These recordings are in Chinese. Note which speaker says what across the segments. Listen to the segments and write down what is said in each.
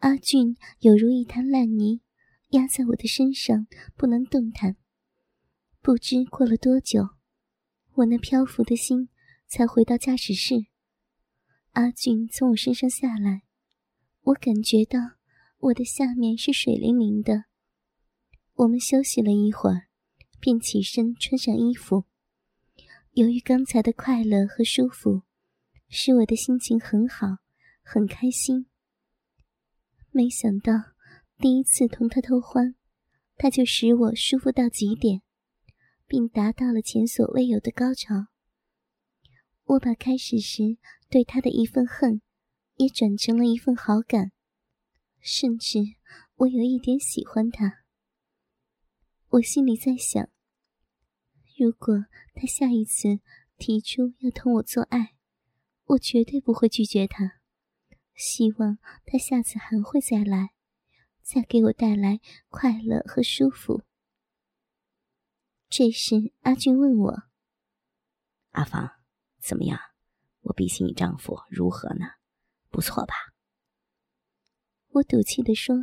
Speaker 1: 阿俊有如一滩烂泥，压在我的身上不能动弹。不知过了多久，我那漂浮的心才回到驾驶室。阿俊从我身上下来，我感觉到我的下面是水灵灵的。我们休息了一会儿，便起身穿上衣服。由于刚才的快乐和舒服，使我的心情很好，很开心。没想到第一次同他偷欢，他就使我舒服到极点，并达到了前所未有的高潮。我把开始时对他的一份恨，也转成了一份好感，甚至我有一点喜欢他。我心里在想：如果他下一次提出要同我做爱，我绝对不会拒绝他。希望他下次还会再来，再给我带来快乐和舒服。这时，阿俊问我：“
Speaker 2: 阿芳，怎么样？我比起你丈夫如何呢？不错吧？”
Speaker 1: 我赌气的说：“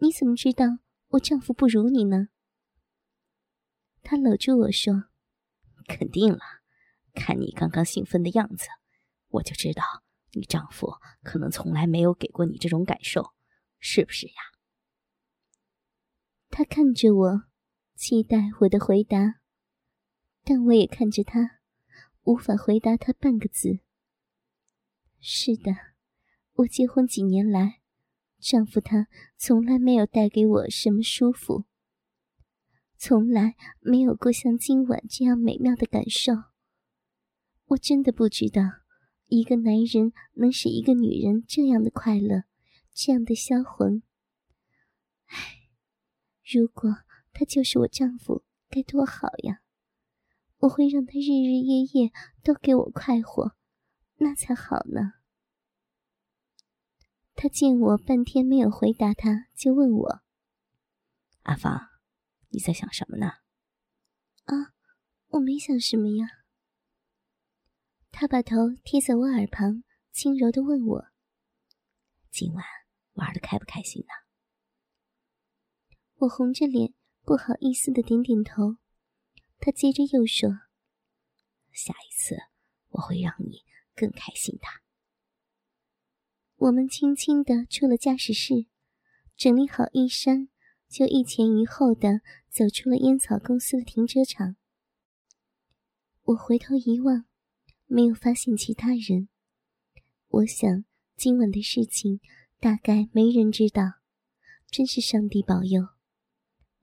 Speaker 1: 你怎么知道我丈夫不如你呢？”他搂住我说：“
Speaker 2: 肯定了，看你刚刚兴奋的样子，我就知道。”你丈夫可能从来没有给过你这种感受，是不是呀？
Speaker 1: 他看着我，期待我的回答，但我也看着他，无法回答他半个字。是的，我结婚几年来，丈夫他从来没有带给我什么舒服，从来没有过像今晚这样美妙的感受。我真的不知道。一个男人能使一个女人这样的快乐，这样的销魂。唉，如果他就是我丈夫，该多好呀！我会让他日日夜夜都给我快活，那才好呢。他见我半天没有回答，他就问我：“
Speaker 2: 阿芳，你在想什么呢？”
Speaker 1: 啊，我没想什么呀。他把头贴在我耳旁，轻柔的问我：“
Speaker 2: 今晚玩的开不开心呢？”
Speaker 1: 我红着脸，不好意思的点点头。他接着又说：“
Speaker 2: 下一次我会让你更开心的。”
Speaker 1: 我们轻轻的出了驾驶室，整理好衣衫，就一前一后的走出了烟草公司的停车场。我回头一望。没有发现其他人，我想今晚的事情大概没人知道，真是上帝保佑，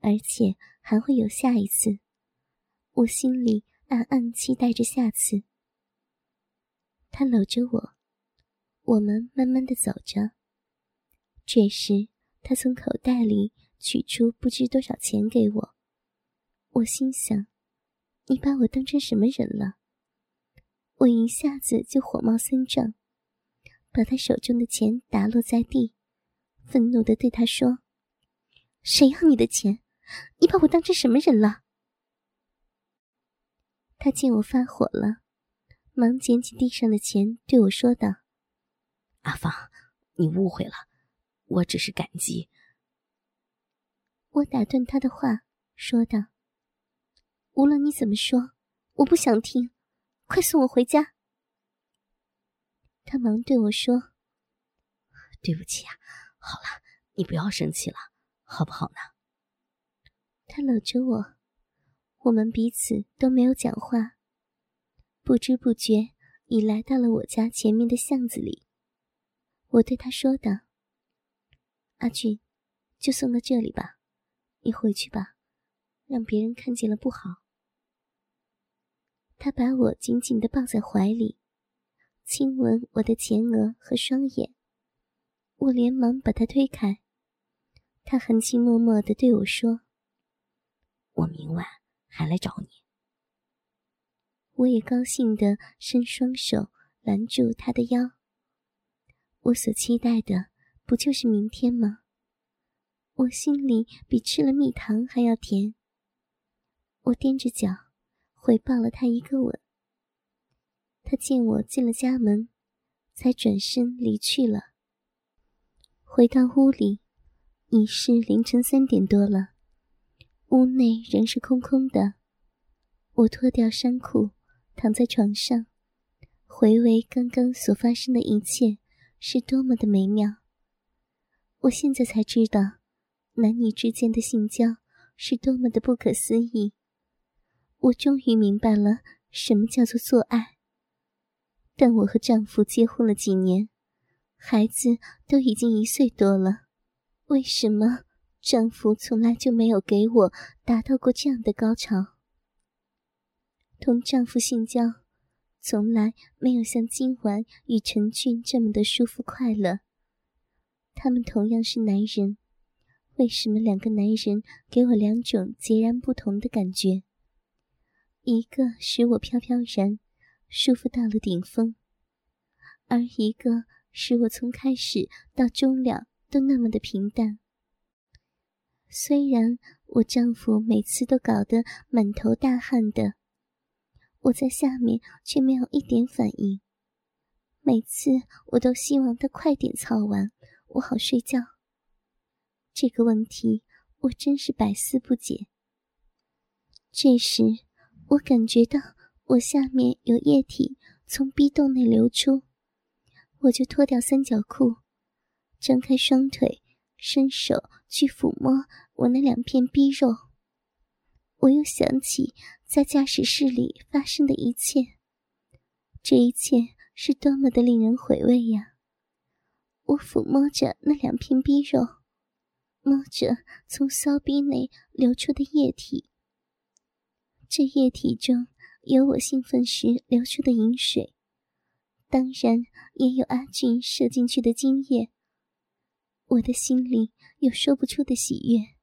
Speaker 1: 而且还会有下一次，我心里暗暗期待着下次。他搂着我，我们慢慢的走着。这时，他从口袋里取出不知多少钱给我，我心想：你把我当成什么人了？我一下子就火冒三丈，把他手中的钱打落在地，愤怒的对他说：“谁要你的钱？你把我当成什么人了？”他见我发火了，忙捡起地上的钱，对我说道：“
Speaker 2: 阿芳，你误会了，我只是感激。”
Speaker 1: 我打断他的话，说道：“无论你怎么说，我不想听。”快送我回家！他忙对我说：“
Speaker 2: 对不起啊，好了，你不要生气了，好不好呢？”
Speaker 1: 他搂着我，我们彼此都没有讲话，不知不觉已来到了我家前面的巷子里。我对他说道：“阿俊，就送到这里吧，你回去吧，让别人看见了不好。”他把我紧紧的抱在怀里，亲吻我的前额和双眼。我连忙把他推开。他含情脉脉的对我说：“
Speaker 2: 我明晚还来找你。”
Speaker 1: 我也高兴的伸双手拦住他的腰。我所期待的不就是明天吗？我心里比吃了蜜糖还要甜。我踮着脚。回报了他一个吻。他见我进了家门，才转身离去了。回到屋里，已是凌晨三点多了。屋内仍是空空的。我脱掉衫裤，躺在床上，回味刚刚所发生的一切，是多么的美妙。我现在才知道，男女之间的性交是多么的不可思议。我终于明白了什么叫做做爱。但我和丈夫结婚了几年，孩子都已经一岁多了，为什么？丈夫从来就没有给我达到过这样的高潮。同丈夫性交，从来没有像今晚与陈俊这么的舒服快乐。他们同样是男人，为什么两个男人给我两种截然不同的感觉？一个使我飘飘然，舒服到了顶峰，而一个使我从开始到终了都那么的平淡。虽然我丈夫每次都搞得满头大汗的，我在下面却没有一点反应。每次我都希望他快点操完，我好睡觉。这个问题我真是百思不解。这时，我感觉到我下面有液体从逼洞内流出，我就脱掉三角裤，张开双腿，伸手去抚摸。我那两片逼肉，我又想起在驾驶室里发生的一切，这一切是多么的令人回味呀！我抚摸着那两片逼肉，摸着从骚逼内流出的液体，这液体中有我兴奋时流出的饮水，当然也有阿俊射进去的精液。我的心里有说不出的喜悦。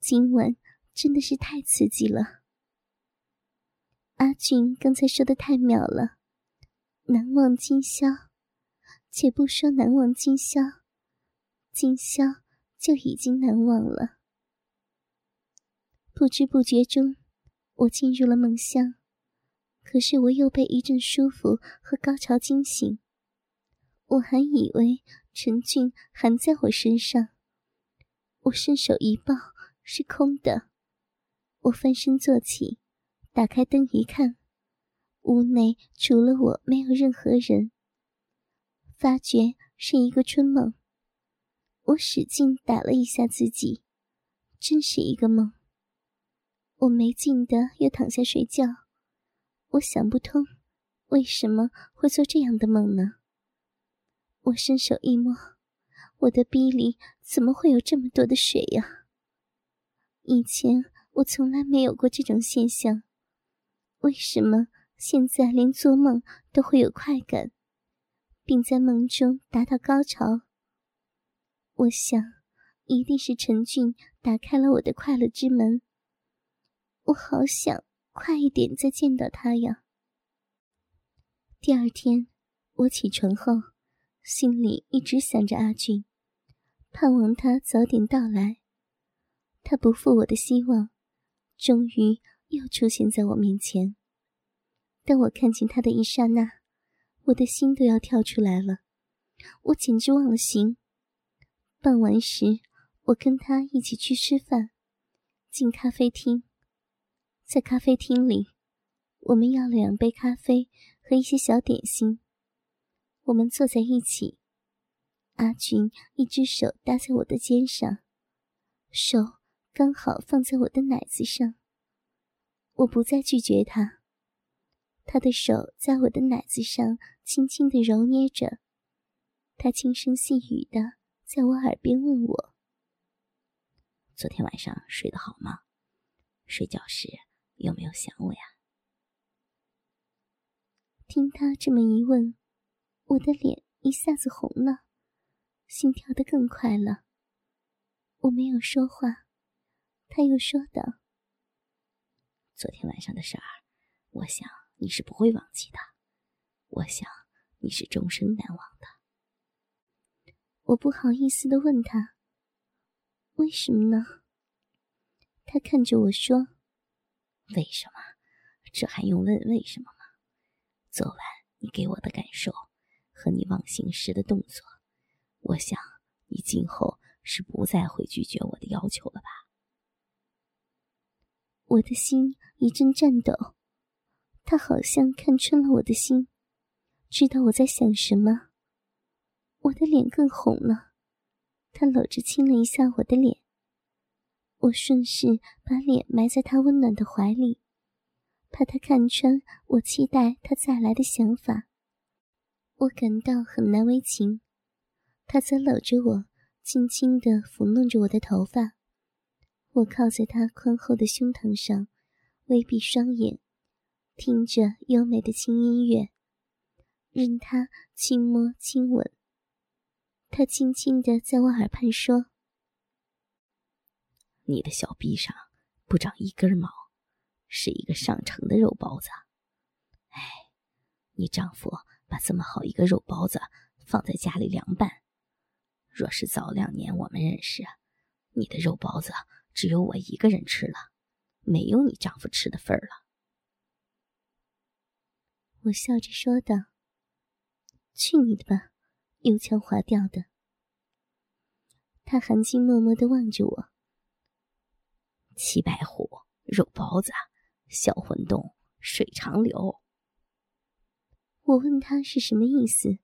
Speaker 1: 今晚真的是太刺激了。阿俊刚才说的太妙了，难忘今宵。且不说难忘今宵，今宵就已经难忘了。不知不觉中，我进入了梦乡。可是我又被一阵舒服和高潮惊醒。我还以为陈俊还在我身上，我伸手一抱。是空的。我翻身坐起，打开灯一看，屋内除了我没有任何人。发觉是一个春梦。我使劲打了一下自己，真是一个梦。我没劲的又躺下睡觉。我想不通，为什么会做这样的梦呢？我伸手一摸，我的逼里怎么会有这么多的水呀？以前我从来没有过这种现象，为什么现在连做梦都会有快感，并在梦中达到高潮？我想，一定是陈俊打开了我的快乐之门。我好想快一点再见到他呀！第二天，我起床后，心里一直想着阿俊，盼望他早点到来。他不负我的希望，终于又出现在我面前。当我看见他的一刹那，我的心都要跳出来了，我简直忘了形。傍晚时，我跟他一起去吃饭，进咖啡厅。在咖啡厅里，我们要了两杯咖啡和一些小点心。我们坐在一起，阿俊一只手搭在我的肩上，手。刚好放在我的奶子上，我不再拒绝他。他的手在我的奶子上轻轻的揉捏着，他轻声细语的在我耳边问我：“
Speaker 2: 昨天晚上睡得好吗？睡觉时有没有想我呀？”
Speaker 1: 听他这么一问，我的脸一下子红了，心跳得更快了。我没有说话。他又说道：“
Speaker 2: 昨天晚上的事儿，我想你是不会忘记的。我想你是终生难忘的。”
Speaker 1: 我不好意思的问他：“为什么呢？”他看着我说：“
Speaker 2: 为什么？这还用问为什么吗？昨晚你给我的感受和你忘形时的动作，我想你今后是不再会拒绝我的要求了吧？
Speaker 1: 我的心一阵颤抖，他好像看穿了我的心，知道我在想什么。我的脸更红了，他搂着亲了一下我的脸。我顺势把脸埋在他温暖的怀里，怕他看穿我期待他再来的想法。我感到很难为情，他则搂着我，轻轻地抚弄着我的头发。我靠在他宽厚的胸膛上，微闭双眼，听着优美的轻音乐，任他轻摸轻吻。他轻轻地在我耳畔说：“
Speaker 2: 你的小臂上不长一根毛，是一个上乘的肉包子。哎，你丈夫。”把这么好一个肉包子放在家里凉拌，若是早两年我们认识，你的肉包子只有我一个人吃了，没有你丈夫吃的份儿了。
Speaker 1: 我笑着说道：“去你的吧，油腔滑调的。”他含情脉脉的望着我。
Speaker 2: 七白虎肉包子，小混动水长流。
Speaker 1: 我问他是什么意思，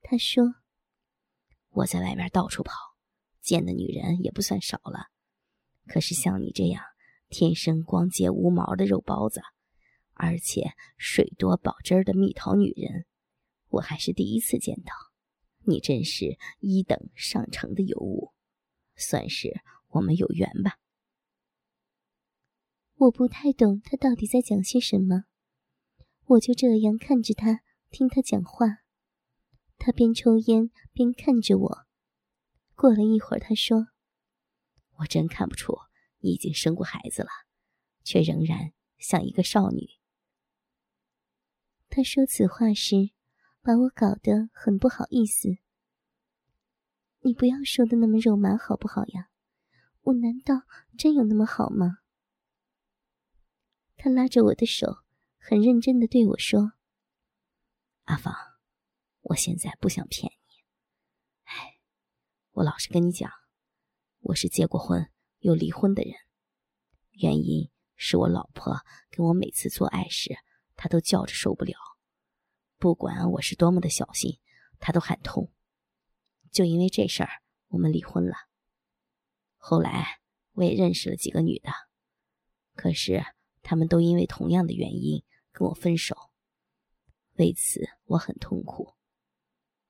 Speaker 1: 他说：“
Speaker 2: 我在外面到处跑，见的女人也不算少了。可是像你这样天生光洁无毛的肉包子，而且水多保汁的蜜桃女人，我还是第一次见到。你真是一等上乘的尤物，算是我们有缘吧。”
Speaker 1: 我不太懂他到底在讲些什么，我就这样看着他。听他讲话，他边抽烟边看着我。过了一会儿，他说：“
Speaker 2: 我真看不出你已经生过孩子了，却仍然像一个少女。”
Speaker 1: 他说此话时，把我搞得很不好意思。你不要说的那么肉麻好不好呀？我难道真有那么好吗？他拉着我的手，很认真的对我说。
Speaker 2: 阿芳，我现在不想骗你。哎，我老实跟你讲，我是结过婚又离婚的人，原因是我老婆跟我每次做爱时，她都叫着受不了，不管我是多么的小心，她都喊痛。就因为这事儿，我们离婚了。后来我也认识了几个女的，可是他们都因为同样的原因跟我分手。为此我很痛苦，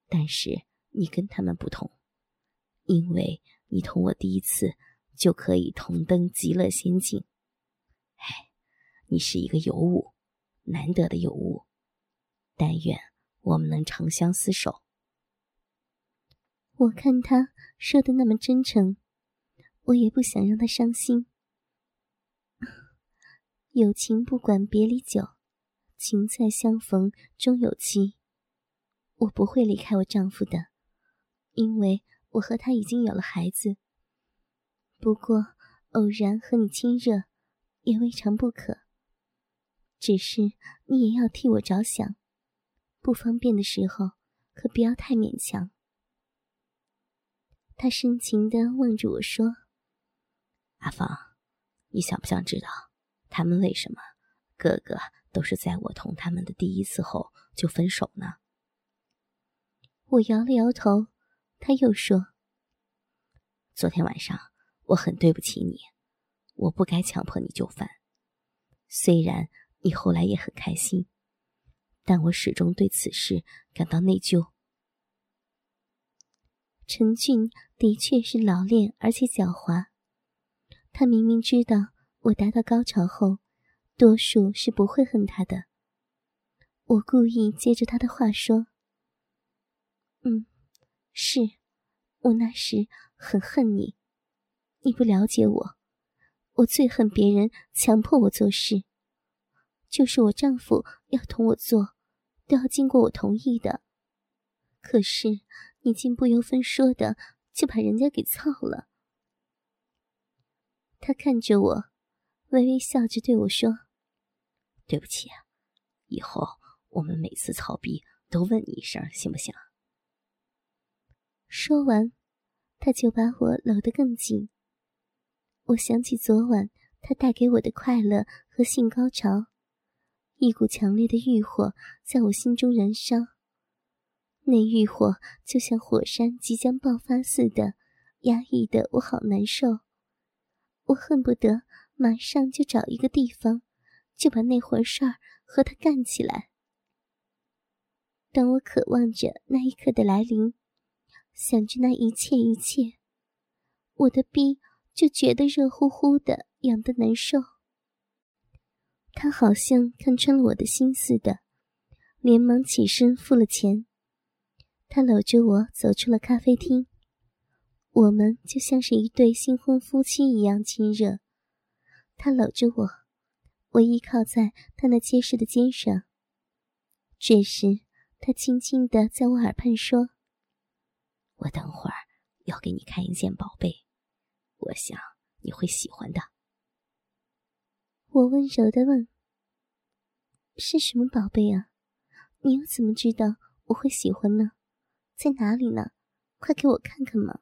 Speaker 2: 但是你跟他们不同，因为你同我第一次就可以同登极乐仙境。哎，你是一个尤物，难得的尤物，但愿我们能长相厮守。
Speaker 1: 我看他说的那么真诚，我也不想让他伤心。有情不管别离久。情在相逢终有期。我不会离开我丈夫的，因为我和他已经有了孩子。不过偶然和你亲热，也未尝不可。只是你也要替我着想，不方便的时候可不要太勉强。他深情的望着我说：“
Speaker 2: 阿芳，你想不想知道他们为什么个个？”都是在我同他们的第一次后就分手呢。
Speaker 1: 我摇了摇头，他又说：“
Speaker 2: 昨天晚上我很对不起你，我不该强迫你就范。虽然你后来也很开心，但我始终对此事感到内疚。”
Speaker 1: 陈俊的确是老练而且狡猾，他明明知道我达到高潮后。多数是不会恨他的。我故意接着他的话说：“嗯，是，我那时很恨你，你不了解我，我最恨别人强迫我做事。就是我丈夫要同我做，都要经过我同意的。可是你竟不由分说的就把人家给操了。”他看着我，微微笑着对我说。
Speaker 2: 对不起，以后我们每次操逼都问你一声，行不行？
Speaker 1: 说完，他就把我搂得更紧。我想起昨晚他带给我的快乐和性高潮，一股强烈的欲火在我心中燃烧。那欲火就像火山即将爆发似的，压抑的我好难受。我恨不得马上就找一个地方，就把那回事儿和他干起来。当我渴望着那一刻的来临，想着那一切一切，我的臂就觉得热乎乎的，痒得难受。他好像看穿了我的心似的，连忙起身付了钱。他搂着我走出了咖啡厅，我们就像是一对新婚夫妻一样亲热。他搂着我，我依靠在他那结实的肩上。这时，他轻轻地在我耳畔说：“
Speaker 2: 我等会儿要给你看一件宝贝，我想你会喜欢的。”
Speaker 1: 我温柔地问：“是什么宝贝啊？你又怎么知道我会喜欢呢？”在哪里呢？快给我看看嘛！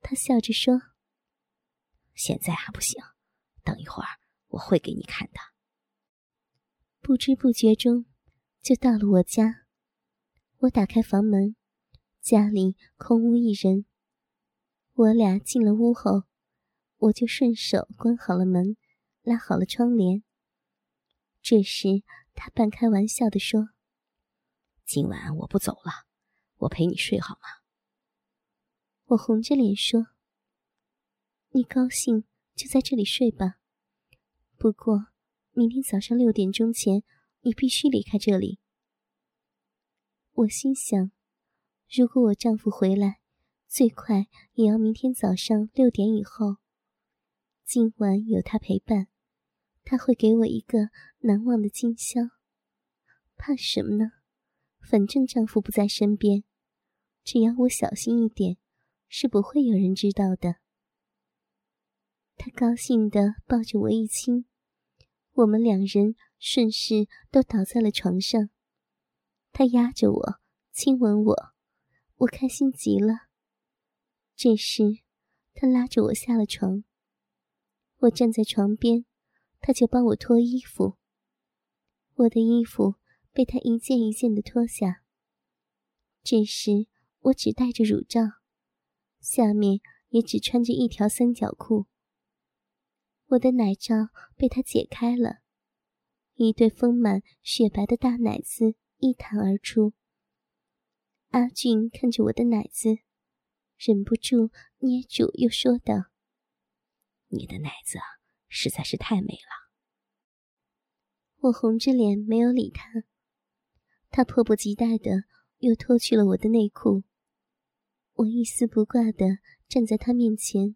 Speaker 1: 他笑着说：“
Speaker 2: 现在还不行，等一会儿我会给你看的。”
Speaker 1: 不知不觉中，就到了我家。我打开房门，家里空无一人。我俩进了屋后，我就顺手关好了门，拉好了窗帘。这时，他半开玩笑的说。
Speaker 2: 今晚我不走了，我陪你睡好吗？
Speaker 1: 我红着脸说：“你高兴就在这里睡吧，不过明天早上六点钟前你必须离开这里。”我心想，如果我丈夫回来，最快也要明天早上六点以后。今晚有他陪伴，他会给我一个难忘的今宵。怕什么呢？反正丈夫不在身边，只要我小心一点，是不会有人知道的。他高兴地抱着我一亲，我们两人顺势都倒在了床上。他压着我，亲吻我，我开心极了。这时，他拉着我下了床。我站在床边，他就帮我脱衣服。我的衣服。被他一件一件的脱下。这时我只戴着乳罩，下面也只穿着一条三角裤。我的奶罩被他解开了，一对丰满雪白的大奶子一弹而出。阿俊看着我的奶子，忍不住捏住，又说道：“
Speaker 2: 你的奶子实在是太美了。”
Speaker 1: 我红着脸没有理他。他迫不及待的又脱去了我的内裤，我一丝不挂的站在他面前，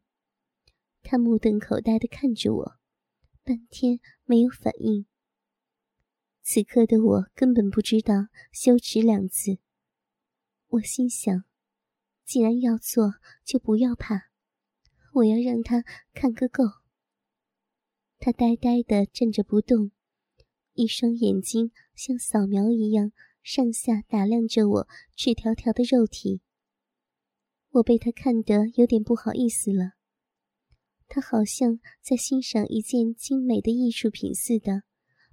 Speaker 1: 他目瞪口呆的看着我，半天没有反应。此刻的我根本不知道羞耻两字，我心想，既然要做，就不要怕，我要让他看个够。他呆呆的站着不动。一双眼睛像扫描一样上下打量着我赤条条的肉体。我被他看得有点不好意思了。他好像在欣赏一件精美的艺术品似的，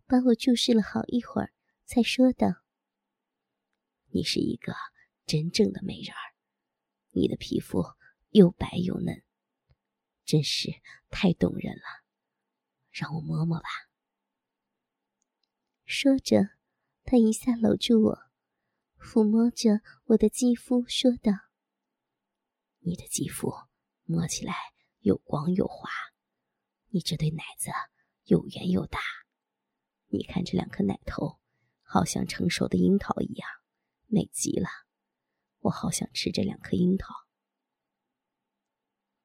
Speaker 1: 把我注视了好一会儿，才说道：“
Speaker 2: 你是一个真正的美人儿，你的皮肤又白又嫩，真是太动人了，让我摸摸吧。”
Speaker 1: 说着，他一下搂住我，抚摸着我的肌肤，说道：“
Speaker 2: 你的肌肤摸起来又光又滑，你这对奶子又圆又大，你看这两颗奶头，好像成熟的樱桃一样，美极了。我好想吃这两颗樱桃。”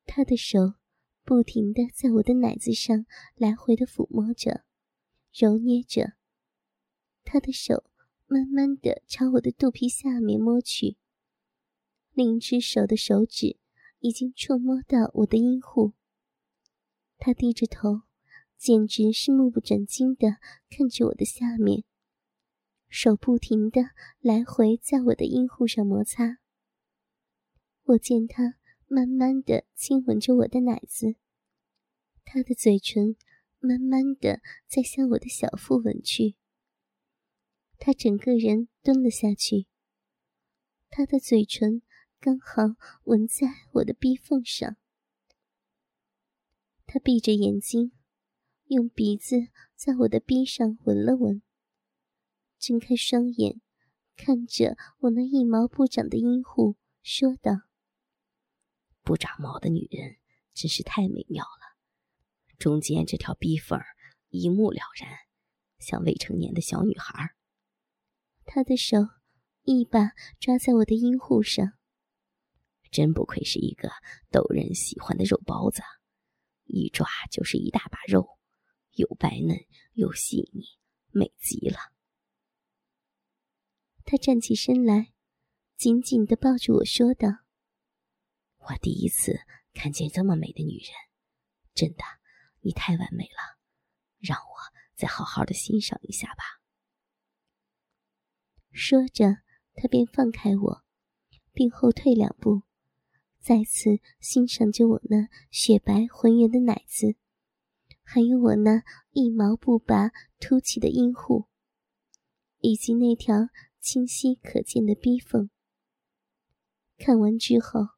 Speaker 1: 他的手不停的在我的奶子上来回的抚摸着，揉捏着。他的手慢慢的朝我的肚皮下面摸去，另一只手的手指已经触摸到我的阴户。他低着头，简直是目不转睛的看着我的下面，手不停的来回在我的阴户上摩擦。我见他慢慢的亲吻着我的奶子，他的嘴唇慢慢的在向我的小腹吻去。他整个人蹲了下去，他的嘴唇刚好纹在我的逼缝上。他闭着眼睛，用鼻子在我的逼上闻了闻，睁开双眼，看着我那一毛不长的阴户，说道。
Speaker 2: 不长毛的女人真是太美妙了，中间这条逼缝一目了然，像未成年的小女孩。
Speaker 1: 他的手一把抓在我的阴户上，
Speaker 2: 真不愧是一个逗人喜欢的肉包子，一抓就是一大把肉，又白嫩又细腻，美极了。
Speaker 1: 他站起身来，紧紧的抱住我说道。
Speaker 2: 我第一次看见这么美的女人，真的，你太完美了，让我再好好的欣赏一下吧。
Speaker 1: 说着，他便放开我，并后退两步，再次欣赏着我那雪白浑圆的奶子，还有我那一毛不拔凸起的阴户，以及那条清晰可见的逼缝。看完之后。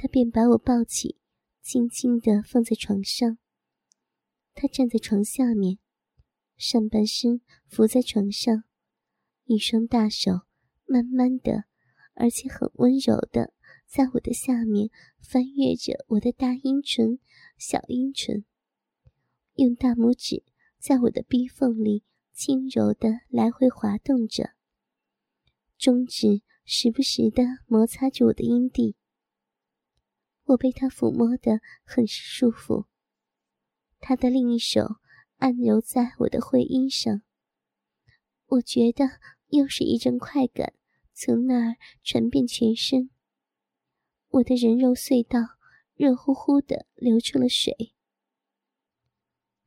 Speaker 1: 他便把我抱起，轻轻地放在床上。他站在床下面，上半身伏在床上，一双大手慢慢的，而且很温柔的，在我的下面翻阅着我的大阴唇、小阴唇，用大拇指在我的逼缝里轻柔的来回滑动着，中指时不时的摩擦着我的阴蒂。我被他抚摸得很是舒服，他的另一手按揉在我的会阴上，我觉得又是一阵快感从那儿传遍全身，我的人肉隧道热乎乎的流出了水。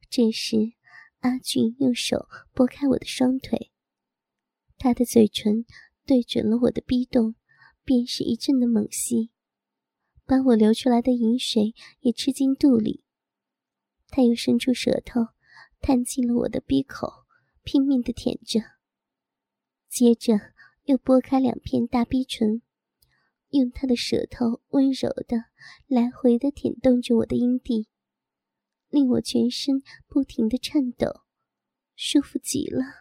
Speaker 1: 这时，阿俊用手拨开我的双腿，他的嘴唇对准了我的逼洞，便是一阵的猛吸。把我流出来的饮水也吃进肚里，他又伸出舌头，探进了我的鼻口，拼命的舔着。接着又拨开两片大逼唇，用他的舌头温柔的来回的舔动着我的阴蒂，令我全身不停的颤抖，舒服极了。